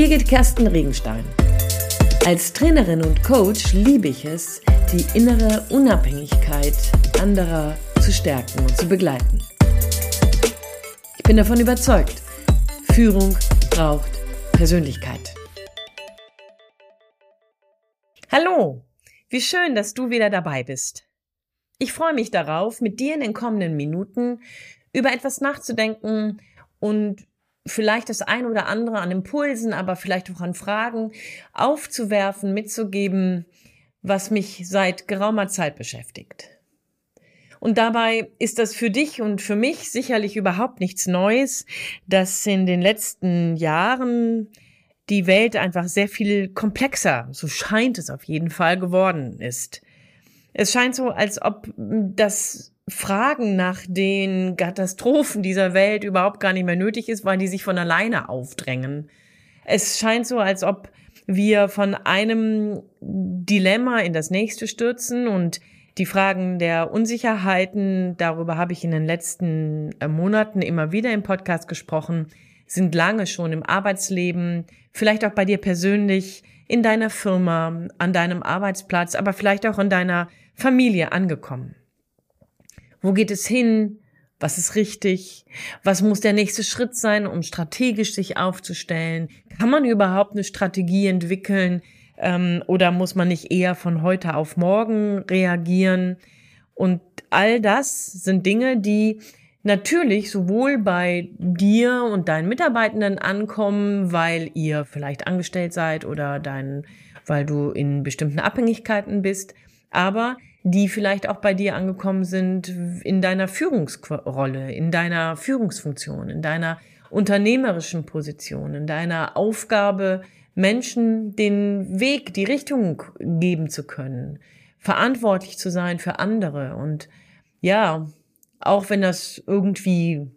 Birgit Kersten Regenstein. Als Trainerin und Coach liebe ich es, die innere Unabhängigkeit anderer zu stärken und zu begleiten. Ich bin davon überzeugt, Führung braucht Persönlichkeit. Hallo, wie schön, dass du wieder dabei bist. Ich freue mich darauf, mit dir in den kommenden Minuten über etwas nachzudenken und vielleicht das ein oder andere an Impulsen, aber vielleicht auch an Fragen aufzuwerfen, mitzugeben, was mich seit geraumer Zeit beschäftigt. Und dabei ist das für dich und für mich sicherlich überhaupt nichts Neues, dass in den letzten Jahren die Welt einfach sehr viel komplexer, so scheint es auf jeden Fall geworden ist. Es scheint so, als ob das Fragen nach den Katastrophen dieser Welt überhaupt gar nicht mehr nötig ist, weil die sich von alleine aufdrängen. Es scheint so, als ob wir von einem Dilemma in das nächste stürzen und die Fragen der Unsicherheiten, darüber habe ich in den letzten äh, Monaten immer wieder im Podcast gesprochen, sind lange schon im Arbeitsleben, vielleicht auch bei dir persönlich, in deiner Firma, an deinem Arbeitsplatz, aber vielleicht auch in deiner Familie angekommen. Wo geht es hin? Was ist richtig? Was muss der nächste Schritt sein, um strategisch sich aufzustellen? Kann man überhaupt eine Strategie entwickeln? Ähm, oder muss man nicht eher von heute auf morgen reagieren? Und all das sind Dinge, die natürlich sowohl bei dir und deinen Mitarbeitenden ankommen, weil ihr vielleicht angestellt seid oder dein, weil du in bestimmten Abhängigkeiten bist, aber die vielleicht auch bei dir angekommen sind in deiner Führungsrolle, in deiner Führungsfunktion, in deiner unternehmerischen Position, in deiner Aufgabe, Menschen den Weg, die Richtung geben zu können, verantwortlich zu sein für andere. Und ja, auch wenn das irgendwie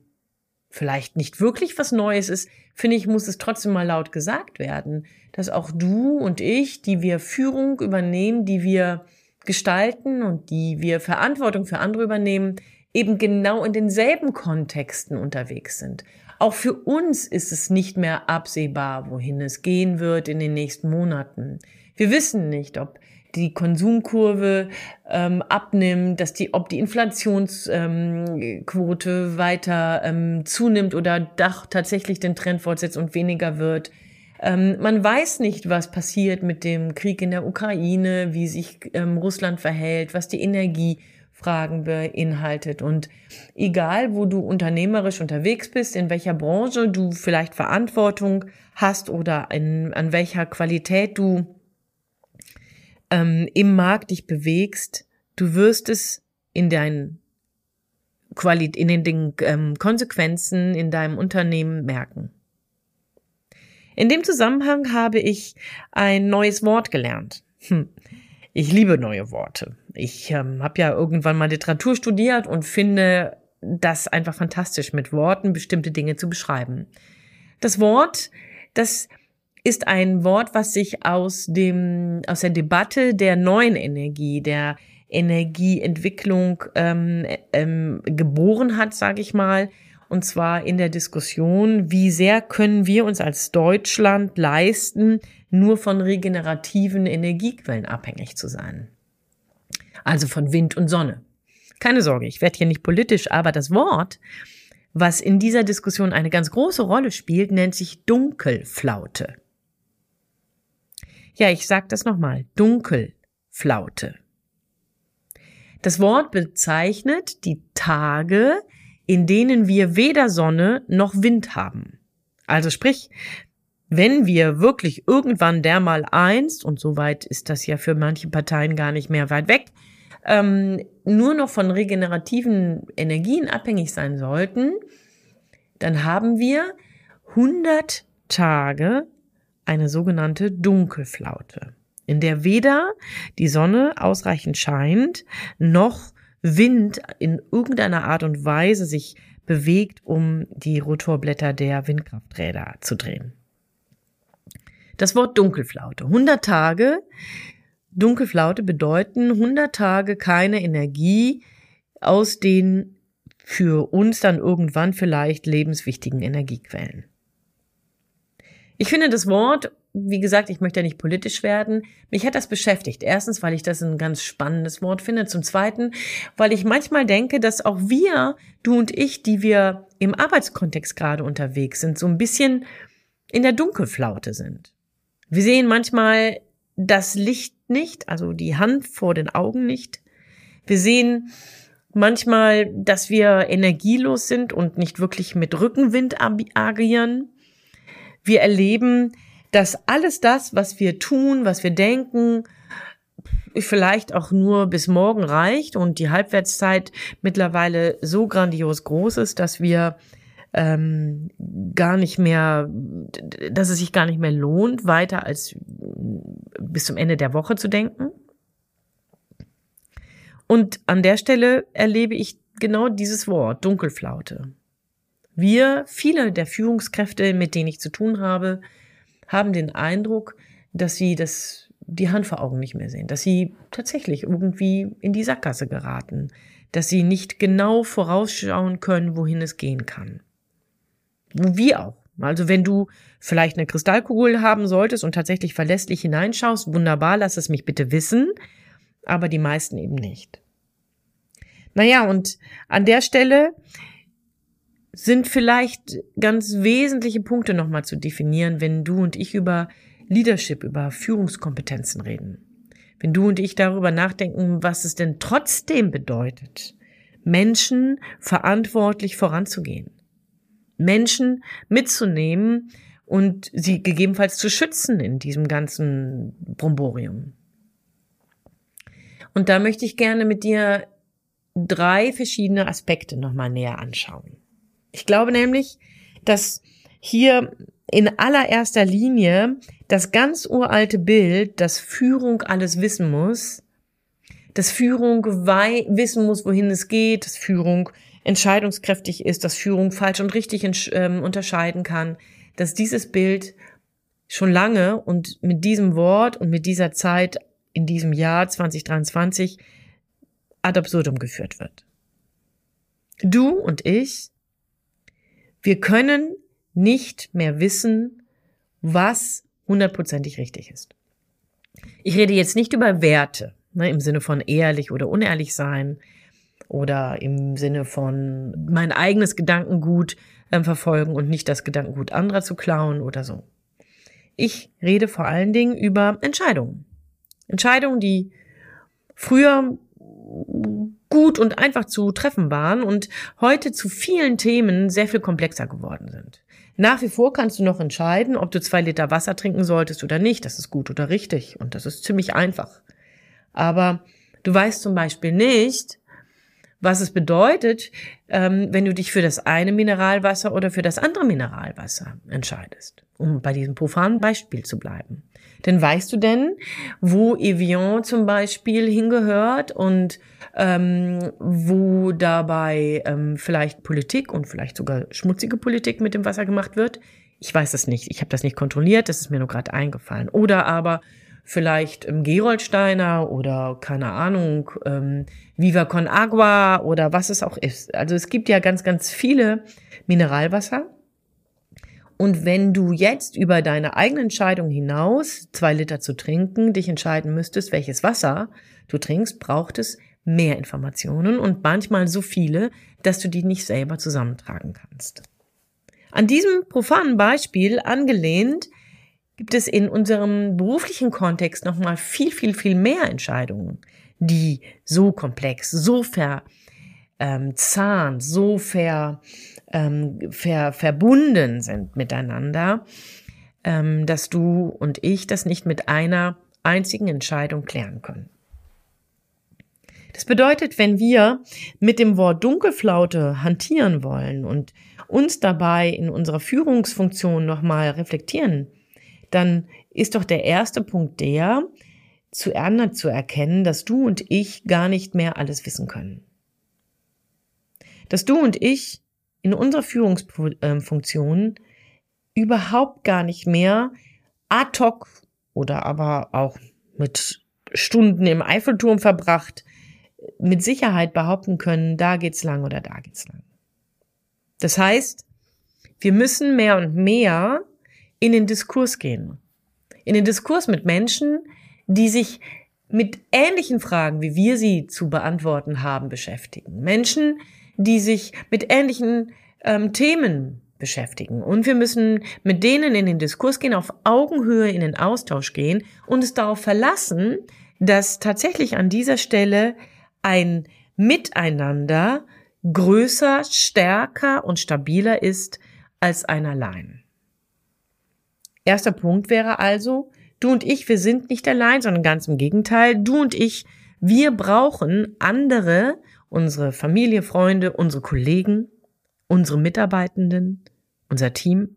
vielleicht nicht wirklich was Neues ist, finde ich, muss es trotzdem mal laut gesagt werden, dass auch du und ich, die wir Führung übernehmen, die wir gestalten und die wir Verantwortung für andere übernehmen, eben genau in denselben Kontexten unterwegs sind. Auch für uns ist es nicht mehr absehbar, wohin es gehen wird in den nächsten Monaten. Wir wissen nicht, ob die Konsumkurve ähm, abnimmt, dass die, ob die Inflationsquote ähm, weiter ähm, zunimmt oder doch tatsächlich den Trend fortsetzt und weniger wird. Ähm, man weiß nicht, was passiert mit dem Krieg in der Ukraine, wie sich ähm, Russland verhält, was die Energiefragen beinhaltet. Und egal, wo du unternehmerisch unterwegs bist, in welcher Branche du vielleicht Verantwortung hast oder in, an welcher Qualität du ähm, im Markt dich bewegst, du wirst es in deinen Qualit in den, den ähm, Konsequenzen in deinem Unternehmen merken. In dem Zusammenhang habe ich ein neues Wort gelernt. Hm. Ich liebe neue Worte. Ich ähm, habe ja irgendwann mal Literatur studiert und finde das einfach fantastisch, mit Worten bestimmte Dinge zu beschreiben. Das Wort, das ist ein Wort, was sich aus dem aus der Debatte der neuen Energie, der Energieentwicklung ähm, ähm, geboren hat, sage ich mal, und zwar in der Diskussion, wie sehr können wir uns als Deutschland leisten, nur von regenerativen Energiequellen abhängig zu sein. Also von Wind und Sonne. Keine Sorge, ich werde hier nicht politisch, aber das Wort, was in dieser Diskussion eine ganz große Rolle spielt, nennt sich Dunkelflaute. Ja, ich sage das nochmal. Dunkelflaute. Das Wort bezeichnet die Tage, in denen wir weder Sonne noch Wind haben. Also sprich, wenn wir wirklich irgendwann dermal einst, und soweit ist das ja für manche Parteien gar nicht mehr weit weg, ähm, nur noch von regenerativen Energien abhängig sein sollten, dann haben wir 100 Tage eine sogenannte Dunkelflaute, in der weder die Sonne ausreichend scheint, noch Wind in irgendeiner Art und Weise sich bewegt, um die Rotorblätter der Windkrafträder zu drehen. Das Wort Dunkelflaute. 100 Tage Dunkelflaute bedeuten 100 Tage keine Energie aus den für uns dann irgendwann vielleicht lebenswichtigen Energiequellen. Ich finde das Wort, wie gesagt, ich möchte ja nicht politisch werden. Mich hat das beschäftigt. Erstens, weil ich das ein ganz spannendes Wort finde. Zum Zweiten, weil ich manchmal denke, dass auch wir, du und ich, die wir im Arbeitskontext gerade unterwegs sind, so ein bisschen in der Dunkelflaute sind. Wir sehen manchmal das Licht nicht, also die Hand vor den Augen nicht. Wir sehen manchmal, dass wir energielos sind und nicht wirklich mit Rückenwind agieren. Wir erleben, dass alles das, was wir tun, was wir denken, vielleicht auch nur bis morgen reicht und die Halbwertszeit mittlerweile so grandios groß ist, dass wir ähm, gar nicht mehr, dass es sich gar nicht mehr lohnt, weiter als bis zum Ende der Woche zu denken. Und an der Stelle erlebe ich genau dieses Wort, Dunkelflaute. Wir, viele der Führungskräfte, mit denen ich zu tun habe, haben den Eindruck, dass sie das, die Hand vor Augen nicht mehr sehen, dass sie tatsächlich irgendwie in die Sackgasse geraten, dass sie nicht genau vorausschauen können, wohin es gehen kann. Wie auch. Also wenn du vielleicht eine Kristallkugel haben solltest und tatsächlich verlässlich hineinschaust, wunderbar, lass es mich bitte wissen, aber die meisten eben nicht. Naja, und an der Stelle sind vielleicht ganz wesentliche Punkte nochmal zu definieren, wenn du und ich über Leadership, über Führungskompetenzen reden. Wenn du und ich darüber nachdenken, was es denn trotzdem bedeutet, Menschen verantwortlich voranzugehen, Menschen mitzunehmen und sie gegebenenfalls zu schützen in diesem ganzen Bromborium. Und da möchte ich gerne mit dir drei verschiedene Aspekte nochmal näher anschauen. Ich glaube nämlich, dass hier in allererster Linie das ganz uralte Bild, dass Führung alles wissen muss, dass Führung wissen muss, wohin es geht, dass Führung entscheidungskräftig ist, dass Führung falsch und richtig ähm, unterscheiden kann, dass dieses Bild schon lange und mit diesem Wort und mit dieser Zeit in diesem Jahr 2023 ad absurdum geführt wird. Du und ich wir können nicht mehr wissen, was hundertprozentig richtig ist. Ich rede jetzt nicht über Werte, ne, im Sinne von ehrlich oder unehrlich sein oder im Sinne von mein eigenes Gedankengut äh, verfolgen und nicht das Gedankengut anderer zu klauen oder so. Ich rede vor allen Dingen über Entscheidungen. Entscheidungen, die früher gut und einfach zu treffen waren und heute zu vielen Themen sehr viel komplexer geworden sind. Nach wie vor kannst du noch entscheiden, ob du zwei Liter Wasser trinken solltest oder nicht. Das ist gut oder richtig und das ist ziemlich einfach. Aber du weißt zum Beispiel nicht, was es bedeutet, ähm, wenn du dich für das eine Mineralwasser oder für das andere Mineralwasser entscheidest, um bei diesem profanen Beispiel zu bleiben. Denn weißt du denn, wo Evian zum Beispiel hingehört und ähm, wo dabei ähm, vielleicht Politik und vielleicht sogar schmutzige Politik mit dem Wasser gemacht wird? Ich weiß es nicht. Ich habe das nicht kontrolliert. Das ist mir nur gerade eingefallen. Oder aber vielleicht ähm, Geroldsteiner oder keine Ahnung, ähm, Viva con Agua oder was es auch ist. Also es gibt ja ganz, ganz viele Mineralwasser und wenn du jetzt über deine eigene Entscheidung hinaus, zwei Liter zu trinken, dich entscheiden müsstest, welches Wasser du trinkst, braucht es mehr Informationen und manchmal so viele, dass du die nicht selber zusammentragen kannst. An diesem profanen Beispiel angelehnt gibt es in unserem beruflichen Kontext nochmal viel, viel, viel mehr Entscheidungen, die so komplex, so verzahnt, ähm, so ver, ähm, ver, verbunden sind miteinander, ähm, dass du und ich das nicht mit einer einzigen Entscheidung klären können. Das bedeutet, wenn wir mit dem Wort Dunkelflaute hantieren wollen und uns dabei in unserer Führungsfunktion nochmal reflektieren, dann ist doch der erste Punkt der, zu erkennen, dass du und ich gar nicht mehr alles wissen können. Dass du und ich in unserer Führungsfunktion überhaupt gar nicht mehr ad hoc oder aber auch mit Stunden im Eiffelturm verbracht, mit Sicherheit behaupten können, da geht's lang oder da geht's lang. Das heißt, wir müssen mehr und mehr in den Diskurs gehen. In den Diskurs mit Menschen, die sich mit ähnlichen Fragen, wie wir sie zu beantworten haben, beschäftigen. Menschen, die sich mit ähnlichen ähm, Themen beschäftigen. Und wir müssen mit denen in den Diskurs gehen, auf Augenhöhe in den Austausch gehen und es darauf verlassen, dass tatsächlich an dieser Stelle ein Miteinander größer, stärker und stabiler ist als ein allein. Erster Punkt wäre also, du und ich, wir sind nicht allein, sondern ganz im Gegenteil, du und ich, wir brauchen andere, unsere Familie, Freunde, unsere Kollegen, unsere Mitarbeitenden, unser Team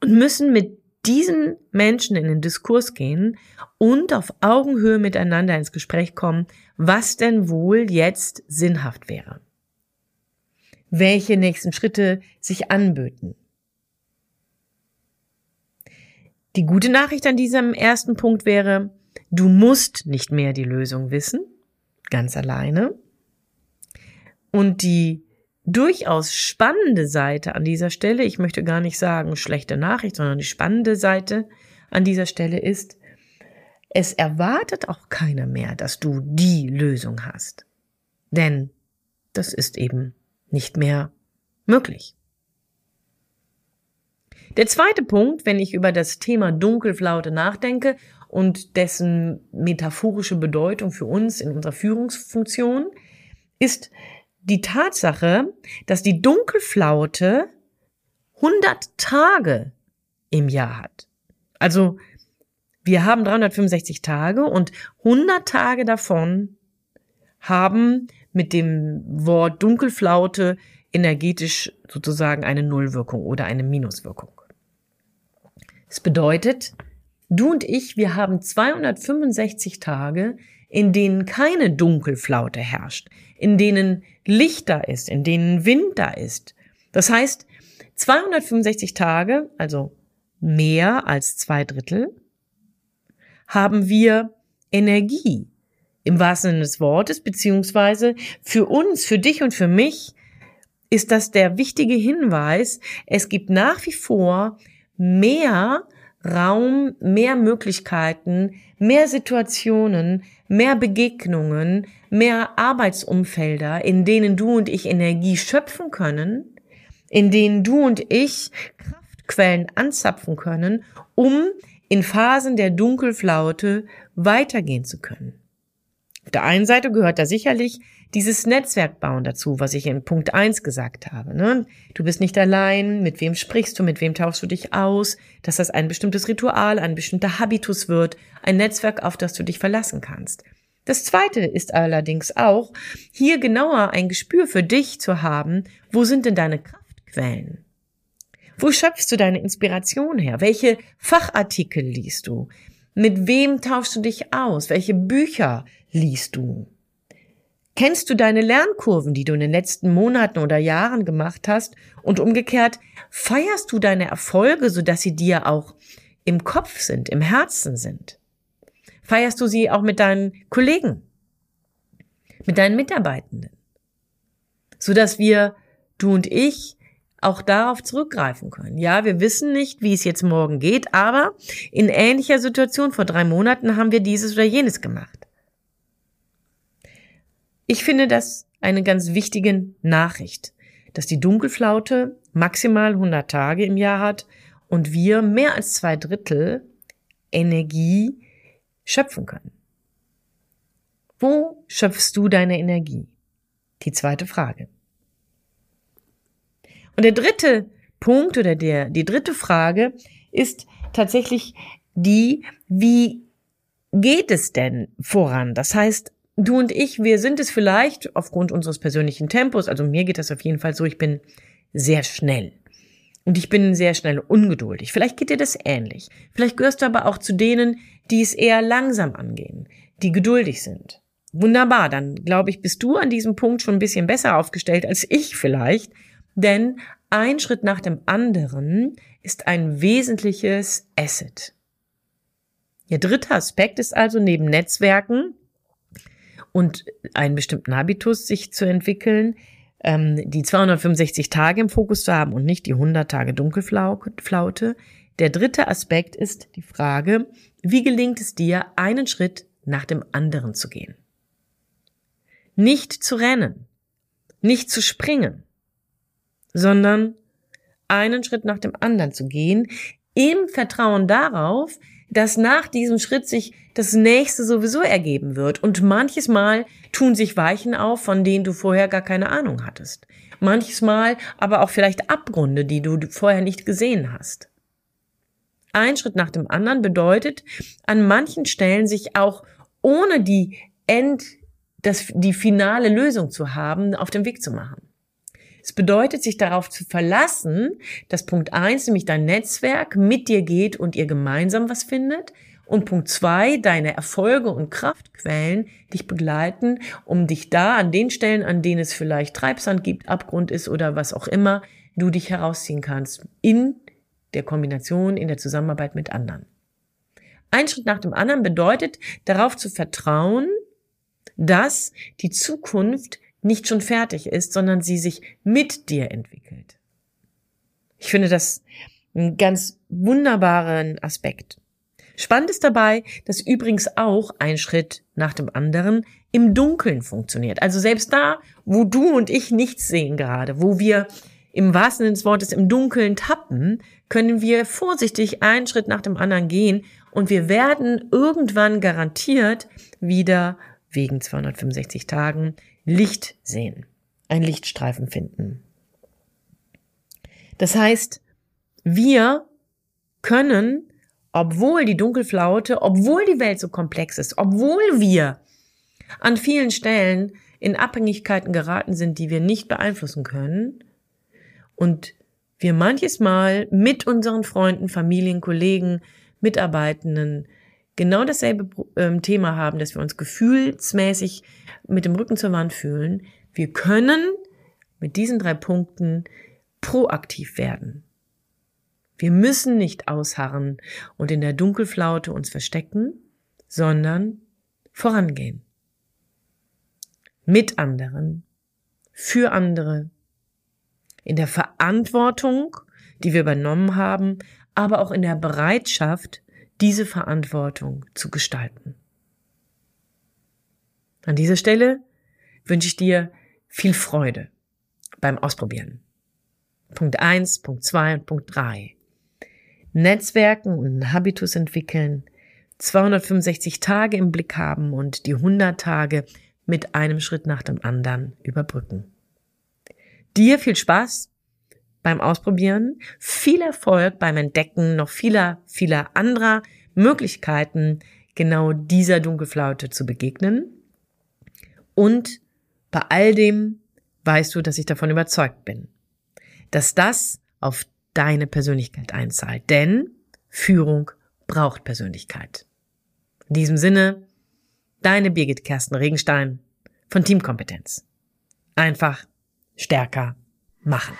und müssen mit diesen Menschen in den Diskurs gehen und auf Augenhöhe miteinander ins Gespräch kommen, was denn wohl jetzt sinnhaft wäre. Welche nächsten Schritte sich anböten. Die gute Nachricht an diesem ersten Punkt wäre, du musst nicht mehr die Lösung wissen, ganz alleine. Und die durchaus spannende Seite an dieser Stelle, ich möchte gar nicht sagen schlechte Nachricht, sondern die spannende Seite an dieser Stelle ist, es erwartet auch keiner mehr, dass du die Lösung hast. Denn das ist eben nicht mehr möglich. Der zweite Punkt, wenn ich über das Thema Dunkelflaute nachdenke und dessen metaphorische Bedeutung für uns in unserer Führungsfunktion, ist die Tatsache, dass die Dunkelflaute 100 Tage im Jahr hat. Also wir haben 365 Tage und 100 Tage davon haben mit dem Wort Dunkelflaute energetisch sozusagen eine Nullwirkung oder eine Minuswirkung. Es bedeutet, du und ich, wir haben 265 Tage, in denen keine Dunkelflaute herrscht, in denen Licht da ist, in denen Wind da ist. Das heißt, 265 Tage, also mehr als zwei Drittel, haben wir Energie im wahrsten Sinne des Wortes, beziehungsweise für uns, für dich und für mich ist das der wichtige Hinweis, es gibt nach wie vor mehr Raum, mehr Möglichkeiten, mehr Situationen, mehr Begegnungen, mehr Arbeitsumfelder, in denen du und ich Energie schöpfen können, in denen du und ich Kraftquellen anzapfen können, um in Phasen der Dunkelflaute weitergehen zu können. Auf der einen Seite gehört da sicherlich dieses Netzwerkbauen dazu, was ich in Punkt eins gesagt habe. Ne? Du bist nicht allein, mit wem sprichst du, mit wem tauschst du dich aus, dass das ein bestimmtes Ritual, ein bestimmter Habitus wird, ein Netzwerk, auf das du dich verlassen kannst. Das zweite ist allerdings auch, hier genauer ein Gespür für dich zu haben, wo sind denn deine Kraftquellen? Wo schöpfst du deine Inspiration her? Welche Fachartikel liest du? Mit wem tauschst du dich aus? Welche Bücher liest du? Kennst du deine Lernkurven, die du in den letzten Monaten oder Jahren gemacht hast? Und umgekehrt, feierst du deine Erfolge, sodass sie dir auch im Kopf sind, im Herzen sind? Feierst du sie auch mit deinen Kollegen, mit deinen Mitarbeitenden? Sodass wir, du und ich, auch darauf zurückgreifen können. Ja, wir wissen nicht, wie es jetzt morgen geht, aber in ähnlicher Situation vor drei Monaten haben wir dieses oder jenes gemacht. Ich finde das eine ganz wichtige Nachricht, dass die Dunkelflaute maximal 100 Tage im Jahr hat und wir mehr als zwei Drittel Energie schöpfen können. Wo schöpfst du deine Energie? Die zweite Frage. Und der dritte Punkt oder der, die dritte Frage ist tatsächlich die, wie geht es denn voran? Das heißt, du und ich, wir sind es vielleicht aufgrund unseres persönlichen Tempos, also mir geht das auf jeden Fall so, ich bin sehr schnell. Und ich bin sehr schnell ungeduldig. Vielleicht geht dir das ähnlich. Vielleicht gehörst du aber auch zu denen, die es eher langsam angehen, die geduldig sind. Wunderbar, dann glaube ich, bist du an diesem Punkt schon ein bisschen besser aufgestellt als ich vielleicht. Denn ein Schritt nach dem anderen ist ein wesentliches Asset. Der dritte Aspekt ist also neben Netzwerken und einen bestimmten Habitus sich zu entwickeln, ähm, die 265 Tage im Fokus zu haben und nicht die 100 Tage Dunkelflaute. Der dritte Aspekt ist die Frage, wie gelingt es dir, einen Schritt nach dem anderen zu gehen? Nicht zu rennen, nicht zu springen, sondern einen Schritt nach dem anderen zu gehen, im Vertrauen darauf, dass nach diesem Schritt sich das nächste sowieso ergeben wird. Und manches Mal tun sich Weichen auf, von denen du vorher gar keine Ahnung hattest. Manches Mal aber auch vielleicht Abgründe, die du vorher nicht gesehen hast. Ein Schritt nach dem anderen bedeutet, an manchen Stellen sich auch ohne die End, das, die finale Lösung zu haben, auf den Weg zu machen. Es bedeutet, sich darauf zu verlassen, dass Punkt eins, nämlich dein Netzwerk, mit dir geht und ihr gemeinsam was findet. Und Punkt zwei, deine Erfolge und Kraftquellen dich begleiten, um dich da an den Stellen, an denen es vielleicht Treibsand gibt, Abgrund ist oder was auch immer, du dich herausziehen kannst in der Kombination, in der Zusammenarbeit mit anderen. Ein Schritt nach dem anderen bedeutet, darauf zu vertrauen, dass die Zukunft nicht schon fertig ist, sondern sie sich mit dir entwickelt. Ich finde das einen ganz wunderbaren Aspekt. Spannend ist dabei, dass übrigens auch ein Schritt nach dem anderen im Dunkeln funktioniert. Also selbst da, wo du und ich nichts sehen gerade, wo wir im wahrsten Sinne des Wortes im Dunkeln tappen, können wir vorsichtig einen Schritt nach dem anderen gehen und wir werden irgendwann garantiert wieder wegen 265 Tagen Licht sehen, ein Lichtstreifen finden. Das heißt, wir können, obwohl die Dunkelflaute, obwohl die Welt so komplex ist, obwohl wir an vielen Stellen in Abhängigkeiten geraten sind, die wir nicht beeinflussen können und wir manches Mal mit unseren Freunden, Familien, Kollegen, Mitarbeitenden genau dasselbe ähm, Thema haben, dass wir uns gefühlsmäßig mit dem Rücken zur Wand fühlen. Wir können mit diesen drei Punkten proaktiv werden. Wir müssen nicht ausharren und in der Dunkelflaute uns verstecken, sondern vorangehen. Mit anderen, für andere, in der Verantwortung, die wir übernommen haben, aber auch in der Bereitschaft, diese Verantwortung zu gestalten. An dieser Stelle wünsche ich dir viel Freude beim Ausprobieren. Punkt eins, Punkt zwei und Punkt drei: Netzwerken und Habitus entwickeln, 265 Tage im Blick haben und die 100 Tage mit einem Schritt nach dem anderen überbrücken. Dir viel Spaß beim Ausprobieren, viel Erfolg beim Entdecken noch vieler, vieler anderer Möglichkeiten, genau dieser Dunkelflaute zu begegnen. Und bei all dem weißt du, dass ich davon überzeugt bin, dass das auf deine Persönlichkeit einzahlt. Denn Führung braucht Persönlichkeit. In diesem Sinne, deine Birgit Kersten Regenstein von Teamkompetenz. Einfach stärker machen.